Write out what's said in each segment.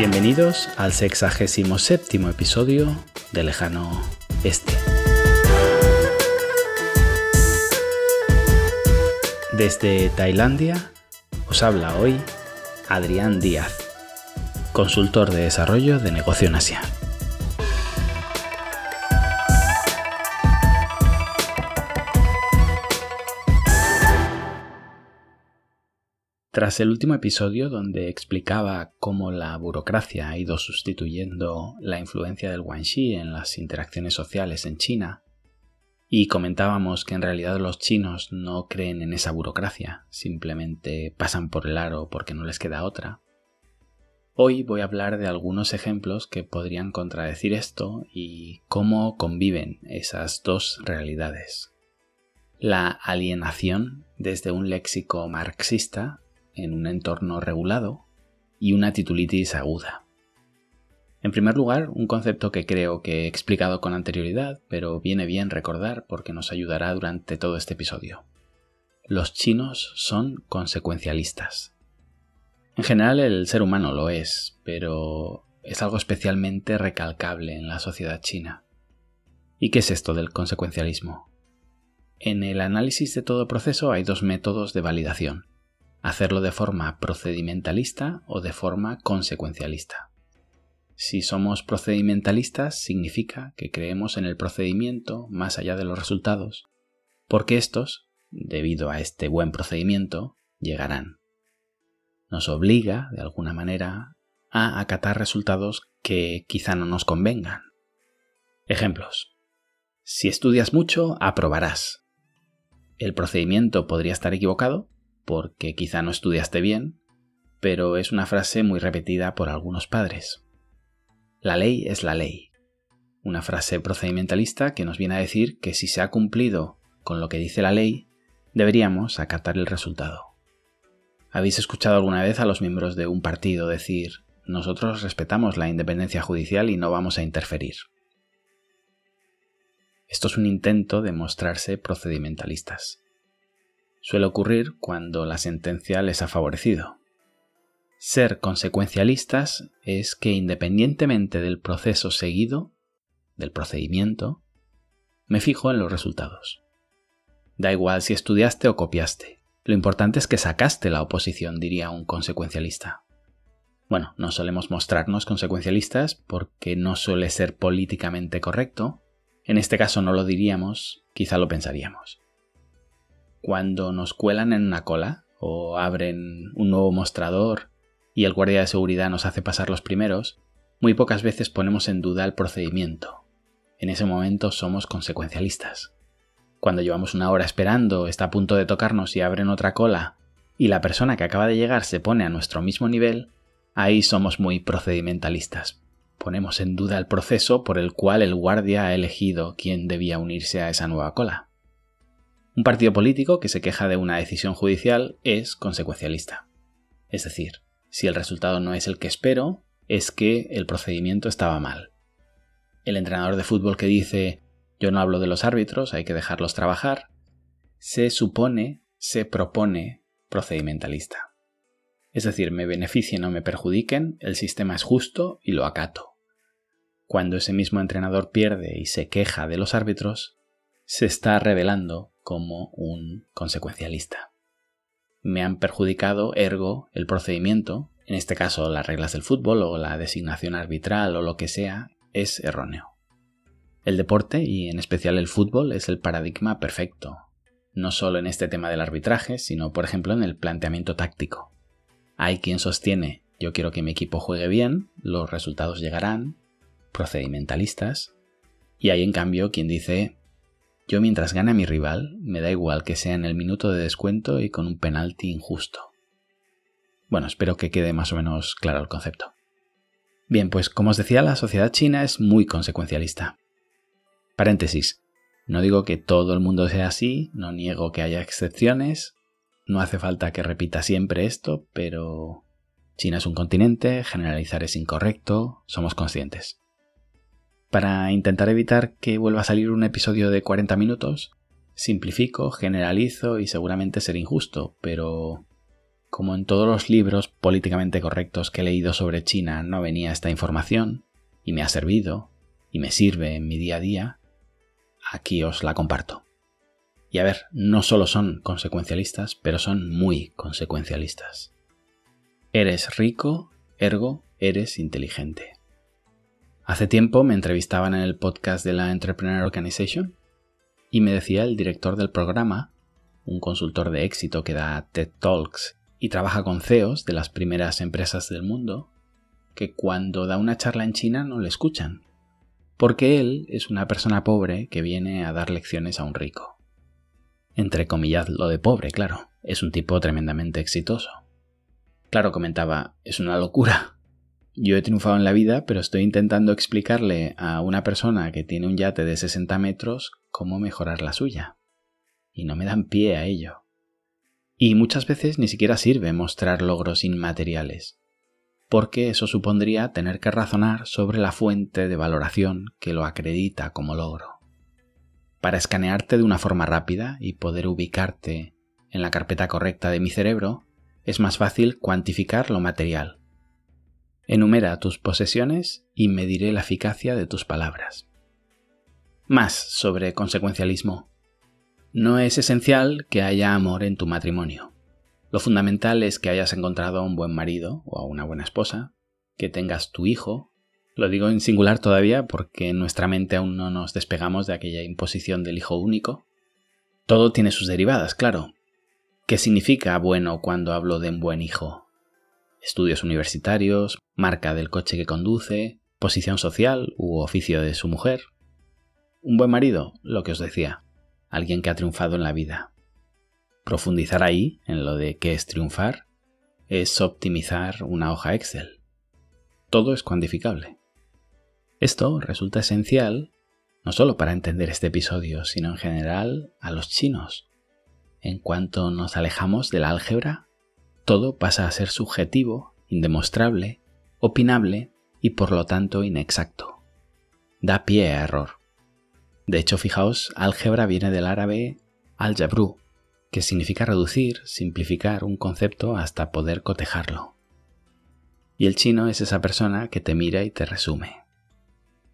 Bienvenidos al sexagésimo séptimo episodio de Lejano Este. Desde Tailandia os habla hoy Adrián Díaz, consultor de desarrollo de negocio en Asia. Tras el último episodio donde explicaba cómo la burocracia ha ido sustituyendo la influencia del guanxi en las interacciones sociales en China, y comentábamos que en realidad los chinos no creen en esa burocracia, simplemente pasan por el aro porque no les queda otra. Hoy voy a hablar de algunos ejemplos que podrían contradecir esto y cómo conviven esas dos realidades. La alienación desde un léxico marxista en un entorno regulado y una titulitis aguda. En primer lugar, un concepto que creo que he explicado con anterioridad, pero viene bien recordar porque nos ayudará durante todo este episodio. Los chinos son consecuencialistas. En general el ser humano lo es, pero es algo especialmente recalcable en la sociedad china. ¿Y qué es esto del consecuencialismo? En el análisis de todo proceso hay dos métodos de validación hacerlo de forma procedimentalista o de forma consecuencialista. Si somos procedimentalistas significa que creemos en el procedimiento más allá de los resultados, porque estos, debido a este buen procedimiento, llegarán. Nos obliga, de alguna manera, a acatar resultados que quizá no nos convengan. Ejemplos. Si estudias mucho, aprobarás. El procedimiento podría estar equivocado, porque quizá no estudiaste bien, pero es una frase muy repetida por algunos padres. La ley es la ley. Una frase procedimentalista que nos viene a decir que si se ha cumplido con lo que dice la ley, deberíamos acatar el resultado. ¿Habéis escuchado alguna vez a los miembros de un partido decir nosotros respetamos la independencia judicial y no vamos a interferir? Esto es un intento de mostrarse procedimentalistas suele ocurrir cuando la sentencia les ha favorecido. Ser consecuencialistas es que independientemente del proceso seguido, del procedimiento, me fijo en los resultados. Da igual si estudiaste o copiaste. Lo importante es que sacaste la oposición, diría un consecuencialista. Bueno, no solemos mostrarnos consecuencialistas porque no suele ser políticamente correcto. En este caso no lo diríamos, quizá lo pensaríamos cuando nos cuelan en una cola o abren un nuevo mostrador y el guardia de seguridad nos hace pasar los primeros, muy pocas veces ponemos en duda el procedimiento. En ese momento somos consecuencialistas. Cuando llevamos una hora esperando, está a punto de tocarnos y abren otra cola, y la persona que acaba de llegar se pone a nuestro mismo nivel, ahí somos muy procedimentalistas. Ponemos en duda el proceso por el cual el guardia ha elegido quién debía unirse a esa nueva cola. Un partido político que se queja de una decisión judicial es consecuencialista. Es decir, si el resultado no es el que espero, es que el procedimiento estaba mal. El entrenador de fútbol que dice yo no hablo de los árbitros, hay que dejarlos trabajar, se supone, se propone procedimentalista. Es decir, me beneficien o me perjudiquen, el sistema es justo y lo acato. Cuando ese mismo entrenador pierde y se queja de los árbitros, se está revelando como un consecuencialista. Me han perjudicado, ergo, el procedimiento, en este caso las reglas del fútbol o la designación arbitral o lo que sea, es erróneo. El deporte, y en especial el fútbol, es el paradigma perfecto, no solo en este tema del arbitraje, sino por ejemplo en el planteamiento táctico. Hay quien sostiene yo quiero que mi equipo juegue bien, los resultados llegarán, procedimentalistas, y hay en cambio quien dice yo mientras gane a mi rival, me da igual que sea en el minuto de descuento y con un penalti injusto. Bueno, espero que quede más o menos claro el concepto. Bien, pues como os decía, la sociedad china es muy consecuencialista. Paréntesis. No digo que todo el mundo sea así, no niego que haya excepciones, no hace falta que repita siempre esto, pero China es un continente, generalizar es incorrecto, somos conscientes. Para intentar evitar que vuelva a salir un episodio de 40 minutos, simplifico, generalizo y seguramente seré injusto, pero como en todos los libros políticamente correctos que he leído sobre China no venía esta información, y me ha servido, y me sirve en mi día a día, aquí os la comparto. Y a ver, no solo son consecuencialistas, pero son muy consecuencialistas. Eres rico, ergo, eres inteligente. Hace tiempo me entrevistaban en el podcast de la Entrepreneur Organization y me decía el director del programa, un consultor de éxito que da TED Talks y trabaja con CEOs de las primeras empresas del mundo, que cuando da una charla en China no le escuchan, porque él es una persona pobre que viene a dar lecciones a un rico. Entre comillas lo de pobre, claro, es un tipo tremendamente exitoso. Claro, comentaba, es una locura, yo he triunfado en la vida, pero estoy intentando explicarle a una persona que tiene un yate de 60 metros cómo mejorar la suya. Y no me dan pie a ello. Y muchas veces ni siquiera sirve mostrar logros inmateriales, porque eso supondría tener que razonar sobre la fuente de valoración que lo acredita como logro. Para escanearte de una forma rápida y poder ubicarte en la carpeta correcta de mi cerebro, es más fácil cuantificar lo material, Enumera tus posesiones y mediré la eficacia de tus palabras. Más sobre consecuencialismo. No es esencial que haya amor en tu matrimonio. Lo fundamental es que hayas encontrado a un buen marido o a una buena esposa, que tengas tu hijo. Lo digo en singular todavía porque en nuestra mente aún no nos despegamos de aquella imposición del hijo único. Todo tiene sus derivadas, claro. ¿Qué significa bueno cuando hablo de un buen hijo? Estudios universitarios, marca del coche que conduce, posición social u oficio de su mujer. Un buen marido, lo que os decía, alguien que ha triunfado en la vida. Profundizar ahí, en lo de qué es triunfar, es optimizar una hoja Excel. Todo es cuantificable. Esto resulta esencial no solo para entender este episodio, sino en general a los chinos. En cuanto nos alejamos de la álgebra, todo pasa a ser subjetivo, indemostrable, opinable y por lo tanto inexacto. Da pie a error. De hecho, fijaos, álgebra viene del árabe al-jabru, que significa reducir, simplificar un concepto hasta poder cotejarlo. Y el chino es esa persona que te mira y te resume.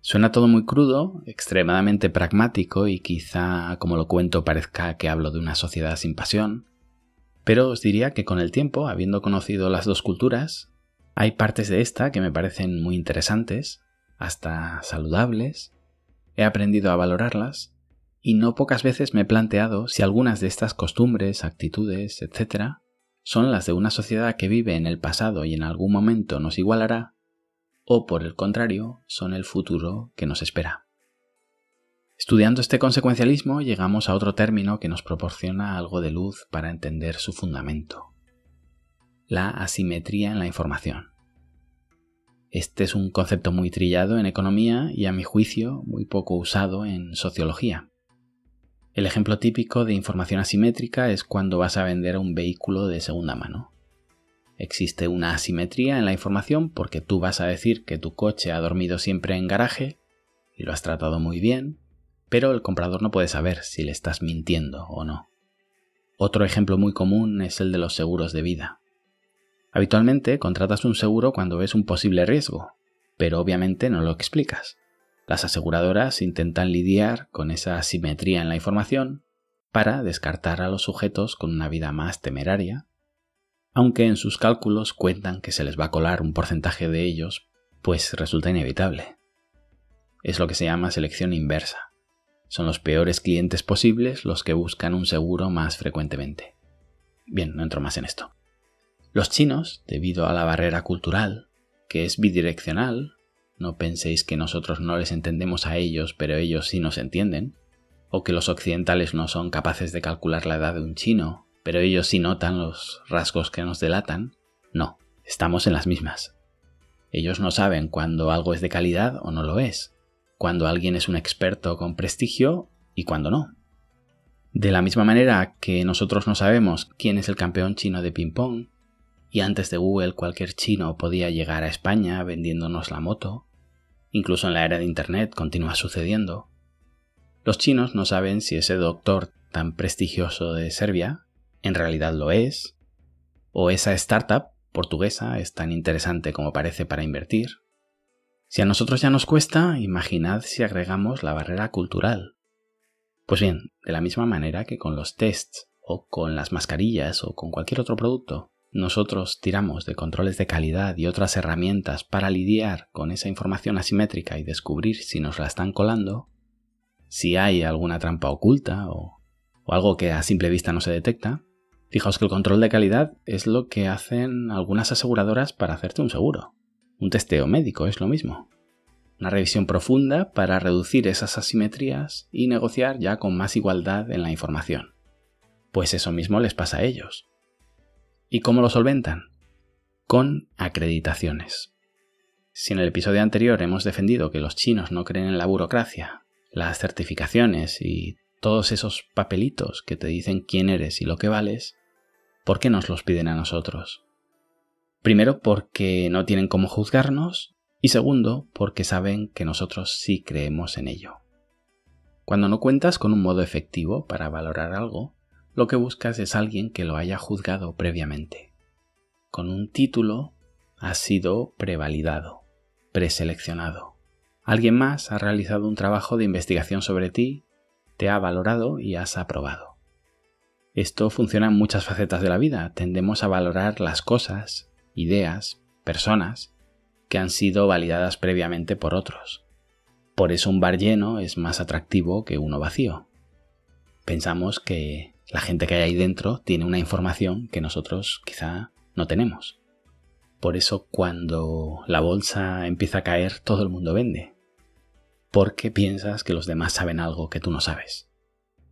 Suena todo muy crudo, extremadamente pragmático y quizá, como lo cuento, parezca que hablo de una sociedad sin pasión, pero os diría que con el tiempo, habiendo conocido las dos culturas, hay partes de esta que me parecen muy interesantes, hasta saludables, he aprendido a valorarlas, y no pocas veces me he planteado si algunas de estas costumbres, actitudes, etc., son las de una sociedad que vive en el pasado y en algún momento nos igualará, o por el contrario, son el futuro que nos espera. Estudiando este consecuencialismo llegamos a otro término que nos proporciona algo de luz para entender su fundamento. La asimetría en la información. Este es un concepto muy trillado en economía y a mi juicio muy poco usado en sociología. El ejemplo típico de información asimétrica es cuando vas a vender un vehículo de segunda mano. Existe una asimetría en la información porque tú vas a decir que tu coche ha dormido siempre en garaje y lo has tratado muy bien, pero el comprador no puede saber si le estás mintiendo o no. Otro ejemplo muy común es el de los seguros de vida. Habitualmente contratas un seguro cuando ves un posible riesgo, pero obviamente no lo explicas. Las aseguradoras intentan lidiar con esa asimetría en la información para descartar a los sujetos con una vida más temeraria, aunque en sus cálculos cuentan que se les va a colar un porcentaje de ellos, pues resulta inevitable. Es lo que se llama selección inversa. Son los peores clientes posibles los que buscan un seguro más frecuentemente. Bien, no entro más en esto. Los chinos, debido a la barrera cultural, que es bidireccional, no penséis que nosotros no les entendemos a ellos, pero ellos sí nos entienden, o que los occidentales no son capaces de calcular la edad de un chino, pero ellos sí notan los rasgos que nos delatan, no, estamos en las mismas. Ellos no saben cuando algo es de calidad o no lo es, cuando alguien es un experto con prestigio y cuando no. De la misma manera que nosotros no sabemos quién es el campeón chino de ping-pong, y antes de Google cualquier chino podía llegar a España vendiéndonos la moto, incluso en la era de Internet continúa sucediendo, los chinos no saben si ese doctor tan prestigioso de Serbia en realidad lo es, o esa startup portuguesa es tan interesante como parece para invertir. Si a nosotros ya nos cuesta, imaginad si agregamos la barrera cultural. Pues bien, de la misma manera que con los tests o con las mascarillas o con cualquier otro producto, nosotros tiramos de controles de calidad y otras herramientas para lidiar con esa información asimétrica y descubrir si nos la están colando, si hay alguna trampa oculta o, algo que a simple vista no se detecta, Fijaos que el control de calidad es lo que hacen algunas aseguradoras para hacerte un seguro. Un testeo médico es lo mismo. Una revisión profunda para reducir esas asimetrías y negociar ya con más igualdad en la información. Pues eso mismo les pasa a ellos. ¿Y cómo lo solventan? Con acreditaciones. Si en el episodio anterior hemos defendido que los chinos no creen en la burocracia, las certificaciones y todos esos papelitos que te dicen quién eres y lo que vales, ¿por qué nos los piden a nosotros? Primero, porque no tienen cómo juzgarnos y segundo, porque saben que nosotros sí creemos en ello. Cuando no cuentas con un modo efectivo para valorar algo, lo que buscas es alguien que lo haya juzgado previamente. Con un título has sido prevalidado, preseleccionado. Alguien más ha realizado un trabajo de investigación sobre ti, te ha valorado y has aprobado. Esto funciona en muchas facetas de la vida. Tendemos a valorar las cosas, ideas, personas que han sido validadas previamente por otros. Por eso un bar lleno es más atractivo que uno vacío. Pensamos que la gente que hay ahí dentro tiene una información que nosotros quizá no tenemos. Por eso cuando la bolsa empieza a caer todo el mundo vende. Porque piensas que los demás saben algo que tú no sabes.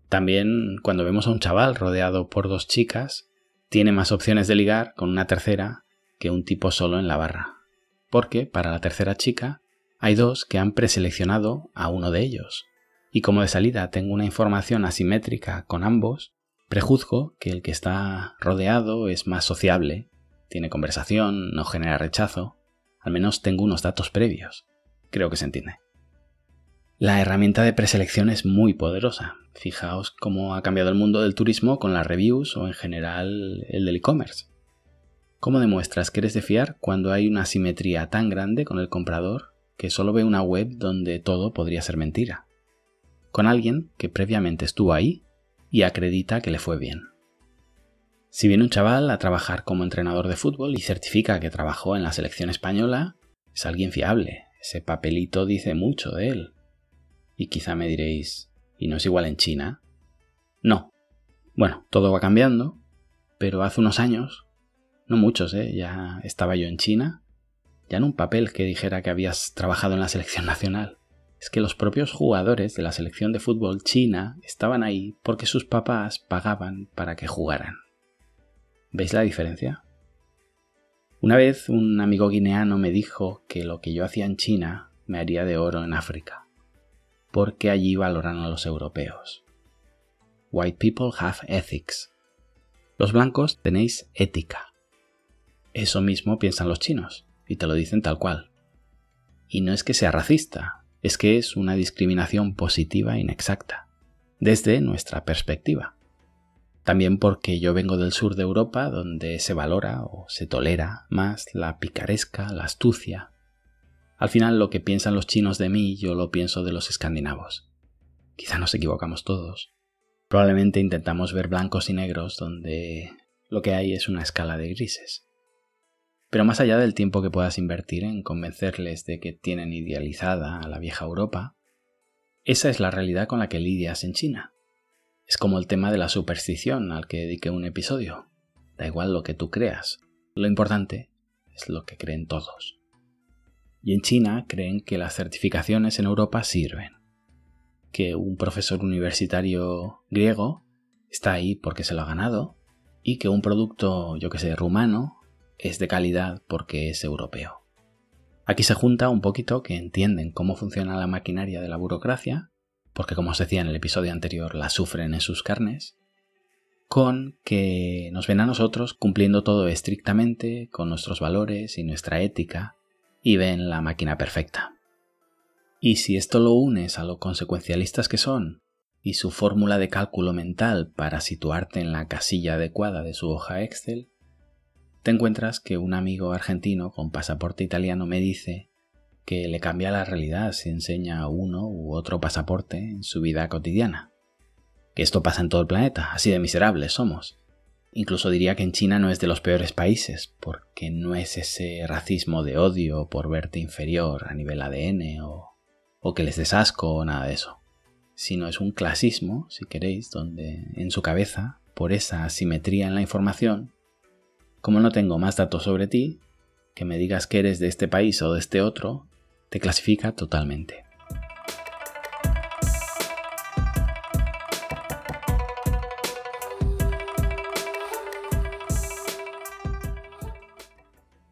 También cuando vemos a un chaval rodeado por dos chicas, tiene más opciones de ligar con una tercera que un tipo solo en la barra. Porque para la tercera chica hay dos que han preseleccionado a uno de ellos. Y como de salida tengo una información asimétrica con ambos, prejuzgo que el que está rodeado es más sociable, tiene conversación, no genera rechazo, al menos tengo unos datos previos. Creo que se entiende. La herramienta de preselección es muy poderosa. Fijaos cómo ha cambiado el mundo del turismo con las reviews o en general el del e-commerce. ¿Cómo demuestras que eres de fiar cuando hay una simetría tan grande con el comprador que solo ve una web donde todo podría ser mentira? Con alguien que previamente estuvo ahí y acredita que le fue bien. Si viene un chaval a trabajar como entrenador de fútbol y certifica que trabajó en la selección española, es alguien fiable. Ese papelito dice mucho de él. Y quizá me diréis, ¿y no es igual en China? No. Bueno, todo va cambiando, pero hace unos años, no muchos, ¿eh? ya estaba yo en China, ya en un papel que dijera que habías trabajado en la selección nacional. Es que los propios jugadores de la selección de fútbol china estaban ahí porque sus papás pagaban para que jugaran. ¿Veis la diferencia? Una vez un amigo guineano me dijo que lo que yo hacía en China me haría de oro en África porque allí valoran a los europeos. White people have ethics. Los blancos tenéis ética. Eso mismo piensan los chinos, y te lo dicen tal cual. Y no es que sea racista, es que es una discriminación positiva e inexacta, desde nuestra perspectiva. También porque yo vengo del sur de Europa, donde se valora o se tolera más la picaresca, la astucia, al final lo que piensan los chinos de mí yo lo pienso de los escandinavos. Quizá nos equivocamos todos. Probablemente intentamos ver blancos y negros donde lo que hay es una escala de grises. Pero más allá del tiempo que puedas invertir en convencerles de que tienen idealizada a la vieja Europa, esa es la realidad con la que lidias en China. Es como el tema de la superstición al que dediqué un episodio. Da igual lo que tú creas, lo importante es lo que creen todos y en China creen que las certificaciones en Europa sirven, que un profesor universitario griego está ahí porque se lo ha ganado y que un producto, yo que sé, rumano es de calidad porque es europeo. Aquí se junta un poquito que entienden cómo funciona la maquinaria de la burocracia, porque como os decía en el episodio anterior, la sufren en sus carnes, con que nos ven a nosotros cumpliendo todo estrictamente con nuestros valores y nuestra ética y ven la máquina perfecta. Y si esto lo unes a lo consecuencialistas que son y su fórmula de cálculo mental para situarte en la casilla adecuada de su hoja Excel, te encuentras que un amigo argentino con pasaporte italiano me dice que le cambia la realidad si enseña uno u otro pasaporte en su vida cotidiana. Que esto pasa en todo el planeta, así de miserables somos. Incluso diría que en China no es de los peores países, porque no es ese racismo de odio por verte inferior a nivel ADN o, o que les des asco o nada de eso, sino es un clasismo, si queréis, donde en su cabeza, por esa asimetría en la información, como no tengo más datos sobre ti, que me digas que eres de este país o de este otro, te clasifica totalmente.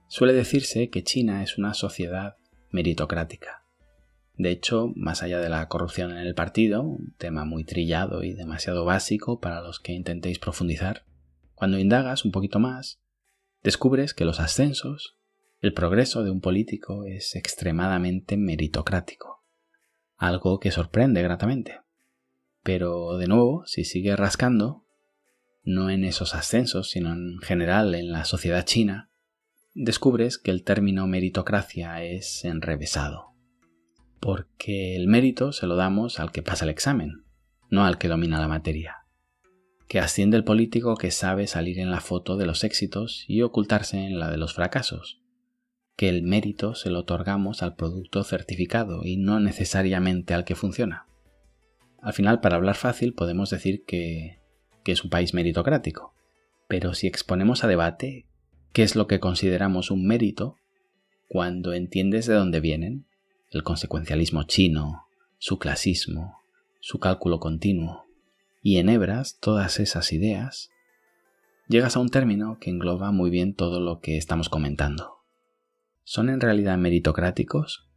Suele decirse que China es una sociedad meritocrática. De hecho, más allá de la corrupción en el partido, un tema muy trillado y demasiado básico para los que intentéis profundizar, cuando indagas un poquito más, descubres que los ascensos, el progreso de un político es extremadamente meritocrático, algo que sorprende gratamente. Pero, de nuevo, si sigues rascando, no en esos ascensos, sino en general en la sociedad china, descubres que el término meritocracia es enrevesado. Porque el mérito se lo damos al que pasa el examen, no al que domina la materia. Que asciende el político que sabe salir en la foto de los éxitos y ocultarse en la de los fracasos. Que el mérito se lo otorgamos al producto certificado y no necesariamente al que funciona. Al final, para hablar fácil, podemos decir que, que es un país meritocrático. Pero si exponemos a debate qué es lo que consideramos un mérito cuando entiendes de dónde vienen, el consecuencialismo chino, su clasismo, su cálculo continuo, y enhebras todas esas ideas, llegas a un término que engloba muy bien todo lo que estamos comentando. ¿Son en realidad meritocráticos?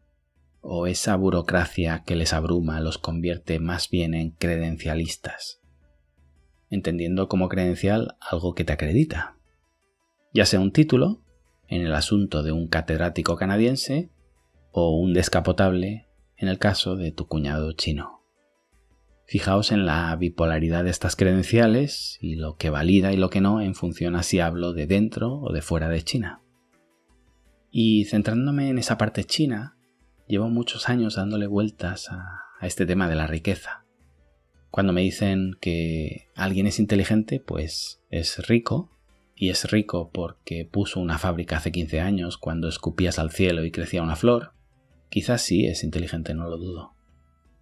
¿O esa burocracia que les abruma los convierte más bien en credencialistas? Entendiendo como credencial algo que te acredita, ya sea un título, en el asunto de un catedrático canadiense, o un descapotable, en el caso de tu cuñado chino. Fijaos en la bipolaridad de estas credenciales y lo que valida y lo que no en función a si hablo de dentro o de fuera de China. Y centrándome en esa parte china, llevo muchos años dándole vueltas a, este tema de la riqueza. Cuando me dicen que alguien es inteligente, pues es rico, y es rico porque puso una fábrica hace 15 años cuando escupías al cielo y crecía una flor, quizás sí es inteligente, no lo dudo.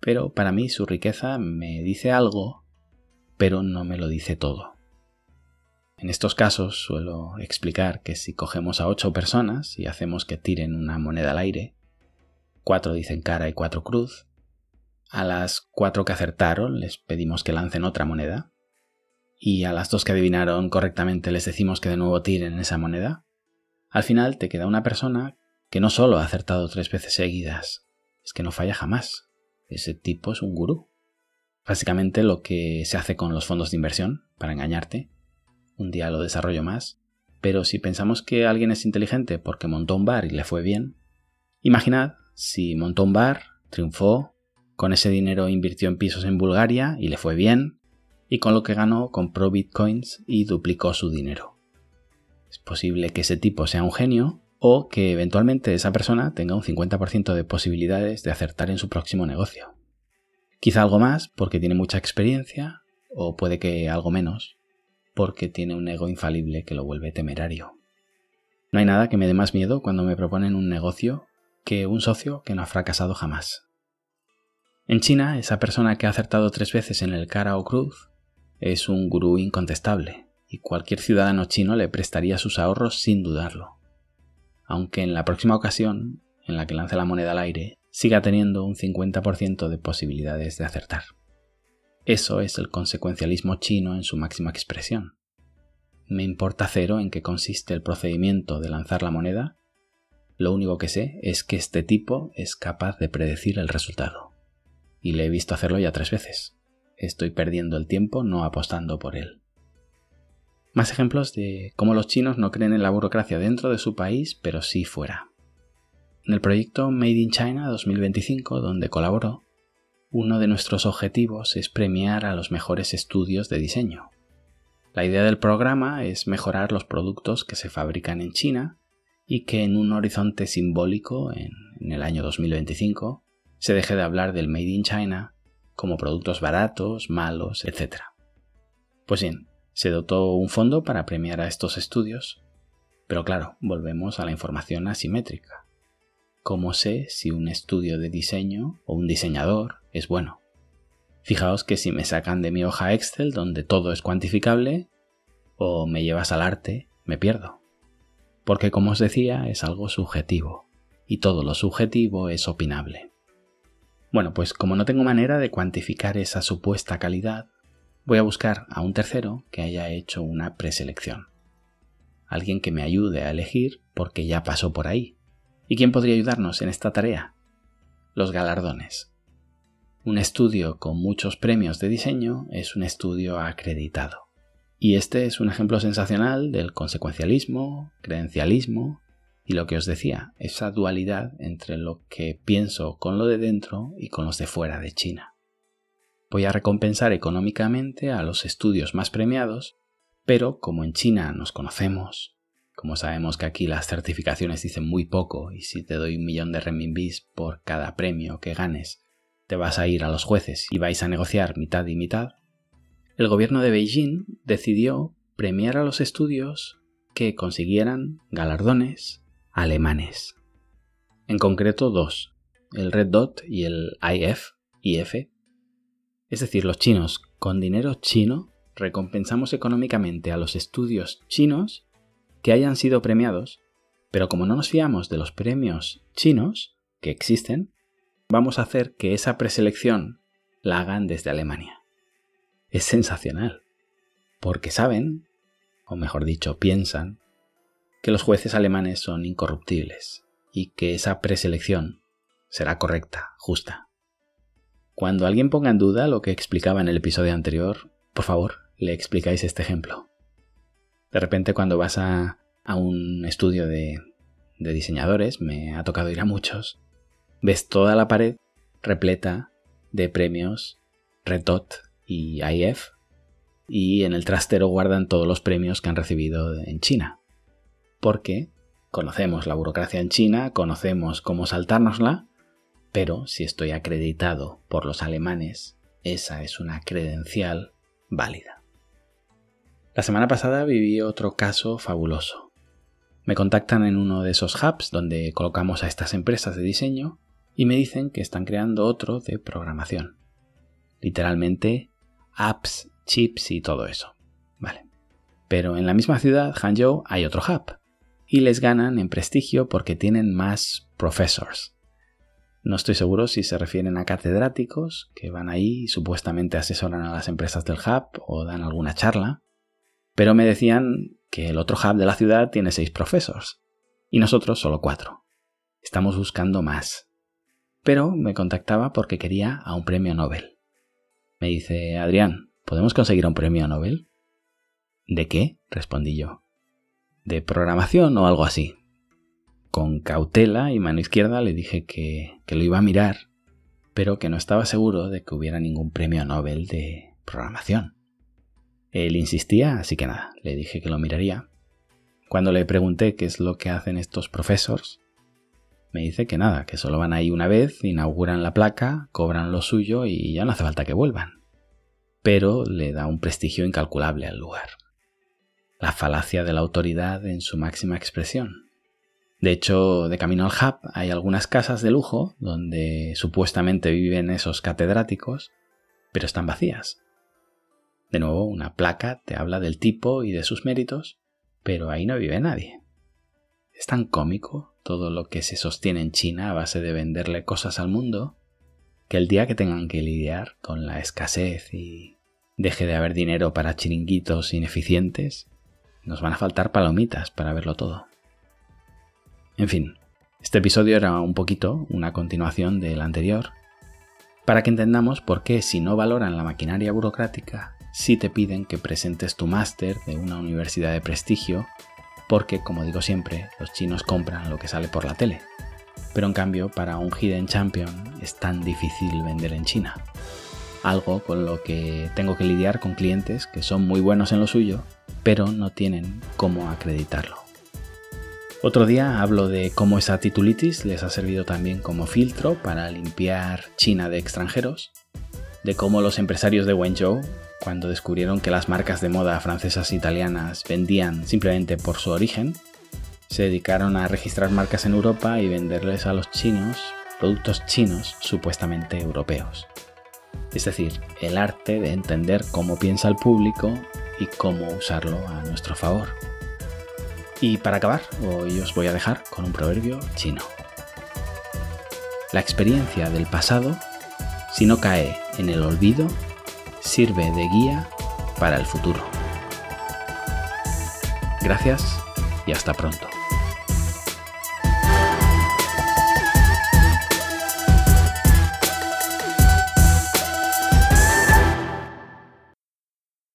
Pero para mí su riqueza me dice algo, pero no me lo dice todo. En estos casos suelo explicar que si cogemos a ocho personas y hacemos que tiren una moneda al aire, cuatro dicen cara y cuatro cruz, a las cuatro que acertaron les pedimos que lancen otra moneda, y a las dos que adivinaron correctamente les decimos que de nuevo tiren esa moneda, al final te queda una persona que no solo ha acertado tres veces seguidas, es que no falla jamás. Ese tipo es un gurú. Básicamente lo que se hace con los fondos de inversión, para engañarte. Un día lo desarrollo más. Pero si pensamos que alguien es inteligente porque montó un bar y le fue bien, imaginad si montó un bar, triunfó, con ese dinero invirtió en pisos en Bulgaria y le fue bien, y con lo que ganó compró bitcoins y duplicó su dinero. Es posible que ese tipo sea un genio o que eventualmente esa persona tenga un 50% de posibilidades de acertar en su próximo negocio. Quizá algo más porque tiene mucha experiencia o puede que algo menos porque tiene un ego infalible que lo vuelve temerario. No hay nada que me dé más miedo cuando me proponen un negocio que un socio que no ha fracasado jamás. En China, esa persona que ha acertado tres veces en el cara o cruz es un gurú incontestable y cualquier ciudadano chino le prestaría sus ahorros sin dudarlo. Aunque en la próxima ocasión, en la que lance la moneda al aire, siga teniendo un 50% de posibilidades de acertar. Eso es el consecuencialismo chino en su máxima expresión. Me importa cero en qué consiste el procedimiento de lanzar la moneda, lo único que sé es que este tipo es capaz de predecir el resultado. Y le he visto hacerlo ya tres veces estoy perdiendo el tiempo no apostando por él. Más ejemplos de cómo los chinos no creen en la burocracia dentro de su país, pero sí fuera. En el proyecto Made in China 2025, donde colaboró, uno de nuestros objetivos es premiar a los mejores estudios de diseño. La idea del programa es mejorar los productos que se fabrican en China y que en un horizonte simbólico, en, el año 2025, se deje de hablar del Made in China como productos baratos, malos, etc. Pues bien, se dotó un fondo para premiar a estos estudios, pero claro, volvemos a la información asimétrica. ¿Cómo sé si un estudio de diseño o un diseñador es bueno? Fijaos que si me sacan de mi hoja Excel donde todo es cuantificable, o me llevas al arte, me pierdo. Porque como os decía, es algo subjetivo, y todo lo subjetivo es opinable. Bueno, pues como no tengo manera de cuantificar esa supuesta calidad, voy a buscar a un tercero que haya hecho una preselección. Alguien que me ayude a elegir porque ya pasó por ahí. ¿Y quién podría ayudarnos en esta tarea? Los galardones. Un estudio con muchos premios de diseño es un estudio acreditado. Y este es un ejemplo sensacional del consecuencialismo, credencialismo y lo que os decía, esa dualidad entre lo que pienso con lo de dentro y con los de fuera de China. Voy a recompensar económicamente a los estudios más premiados, pero como en China nos conocemos, como sabemos que aquí las certificaciones dicen muy poco y si te doy un millón de renminbis por cada premio que ganes, te vas a ir a los jueces y vais a negociar mitad y mitad, el gobierno de Beijing decidió premiar a los estudios que consiguieran galardones alemanes. En concreto dos, el Red Dot y el IF, IF. Es decir, los chinos con dinero chino recompensamos económicamente a los estudios chinos que hayan sido premiados, pero como no nos fiamos de los premios chinos que existen, vamos a hacer que esa preselección la hagan desde Alemania. Es sensacional, porque saben, o mejor dicho, piensan, que los jueces alemanes son incorruptibles y que esa preselección será correcta, justa. Cuando alguien ponga en duda lo que explicaba en el episodio anterior, por favor, le explicáis este ejemplo. De repente cuando vas a, un estudio de, de diseñadores, me ha tocado ir a muchos, ves toda la pared repleta de premios Red Dot y IF y en el trastero guardan todos los premios que han recibido en China. Porque conocemos la burocracia en China, conocemos cómo saltárnosla, pero si estoy acreditado por los alemanes, esa es una credencial válida. La semana pasada viví otro caso fabuloso. Me contactan en uno de esos hubs donde colocamos a estas empresas de diseño y me dicen que están creando otro de programación. Literalmente apps, chips y todo eso. Vale. Pero en la misma ciudad, Hangzhou, hay otro hub. Y les ganan en prestigio porque tienen más professors. No estoy seguro si se refieren a catedráticos que van ahí y supuestamente asesoran a las empresas del hub o dan alguna charla. Pero me decían que el otro hub de la ciudad tiene seis professors y nosotros solo cuatro. Estamos buscando más. Pero me contactaba porque quería a un premio Nobel. Me dice, Adrián, ¿podemos conseguir un premio Nobel? ¿De qué? respondí yo. ¿De programación o algo así? Con cautela y mano izquierda le dije que, que lo iba a mirar, pero que no estaba seguro de que hubiera ningún premio Nobel de programación. Él insistía, así que nada, le dije que lo miraría. Cuando le pregunté qué es lo que hacen estos profesores, me dice que nada, que solo van ahí una vez, inauguran la placa, cobran lo suyo y ya no hace falta que vuelvan. Pero le da un prestigio incalculable al lugar. La falacia de la autoridad en su máxima expresión. De hecho, de camino al hub hay algunas casas de lujo donde supuestamente viven esos catedráticos, pero están vacías. De nuevo, una placa te habla del tipo y de sus méritos, pero ahí no vive nadie. Es tan cómico todo lo que se sostiene en China a base de venderle cosas al mundo, que el día que tengan que lidiar con la escasez y deje de haber dinero para chiringuitos ineficientes, nos van a faltar palomitas para verlo todo. En fin, este episodio era un poquito una continuación del anterior, para que entendamos por qué si no valoran la maquinaria burocrática, sí te piden que presentes tu máster de una universidad de prestigio porque, como digo siempre, los chinos compran lo que sale por la tele. Pero en cambio, para un Hidden Champion es tan difícil vender en China. algo con lo que tengo que lidiar con clientes que son muy buenos en lo suyo, pero no tienen cómo acreditarlo. Otro día hablo de cómo esa titulitis les ha servido también como filtro para limpiar China de extranjeros, de cómo los empresarios de Wenzhou, cuando descubrieron que las marcas de moda francesas e italianas vendían simplemente por su origen, se dedicaron a registrar marcas en Europa y venderles a los chinos productos chinos supuestamente europeos. Es decir, el arte de entender cómo piensa el público y cómo usarlo a nuestro favor. Y para acabar, hoy os voy a dejar con un proverbio chino. La experiencia del pasado, si no cae en el olvido, sirve de guía para el futuro. Gracias y hasta pronto.